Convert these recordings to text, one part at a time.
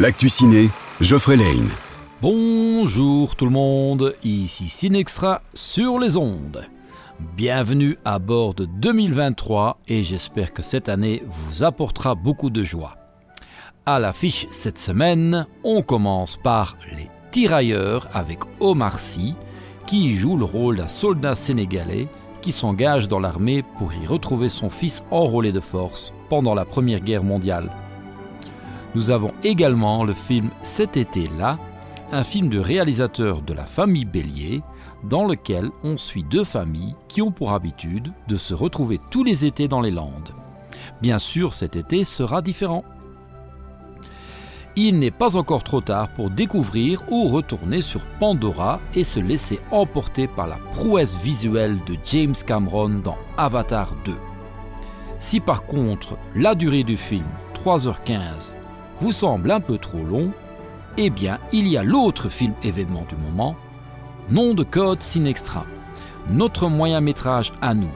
L'actu ciné, Geoffrey Lane. Bonjour tout le monde, ici Cinextra sur les ondes. Bienvenue à bord de 2023 et j'espère que cette année vous apportera beaucoup de joie. À l'affiche cette semaine, on commence par Les Tirailleurs avec Omar Sy, qui joue le rôle d'un soldat sénégalais qui s'engage dans l'armée pour y retrouver son fils enrôlé de force pendant la Première Guerre mondiale. Nous avons également le film Cet été-là, un film de réalisateur de la famille Bélier, dans lequel on suit deux familles qui ont pour habitude de se retrouver tous les étés dans les Landes. Bien sûr, cet été sera différent. Il n'est pas encore trop tard pour découvrir ou retourner sur Pandora et se laisser emporter par la prouesse visuelle de James Cameron dans Avatar 2. Si par contre la durée du film, 3h15, vous semble un peu trop long, eh bien, il y a l'autre film événement du moment, Nom de code Sinextra, notre moyen métrage à nous,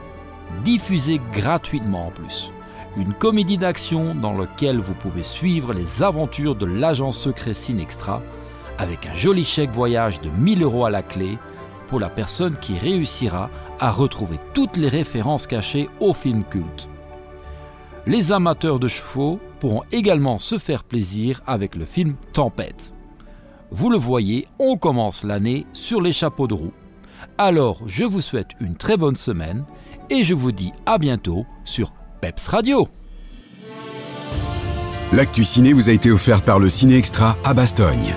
diffusé gratuitement en plus. Une comédie d'action dans laquelle vous pouvez suivre les aventures de l'agent secret Sinextra avec un joli chèque voyage de 1000 euros à la clé pour la personne qui réussira à retrouver toutes les références cachées au film culte. Les amateurs de chevaux pourront également se faire plaisir avec le film Tempête. Vous le voyez, on commence l'année sur les chapeaux de roue. Alors, je vous souhaite une très bonne semaine et je vous dis à bientôt sur Peps Radio. L'actu ciné vous a été offert par le Ciné Extra à Bastogne.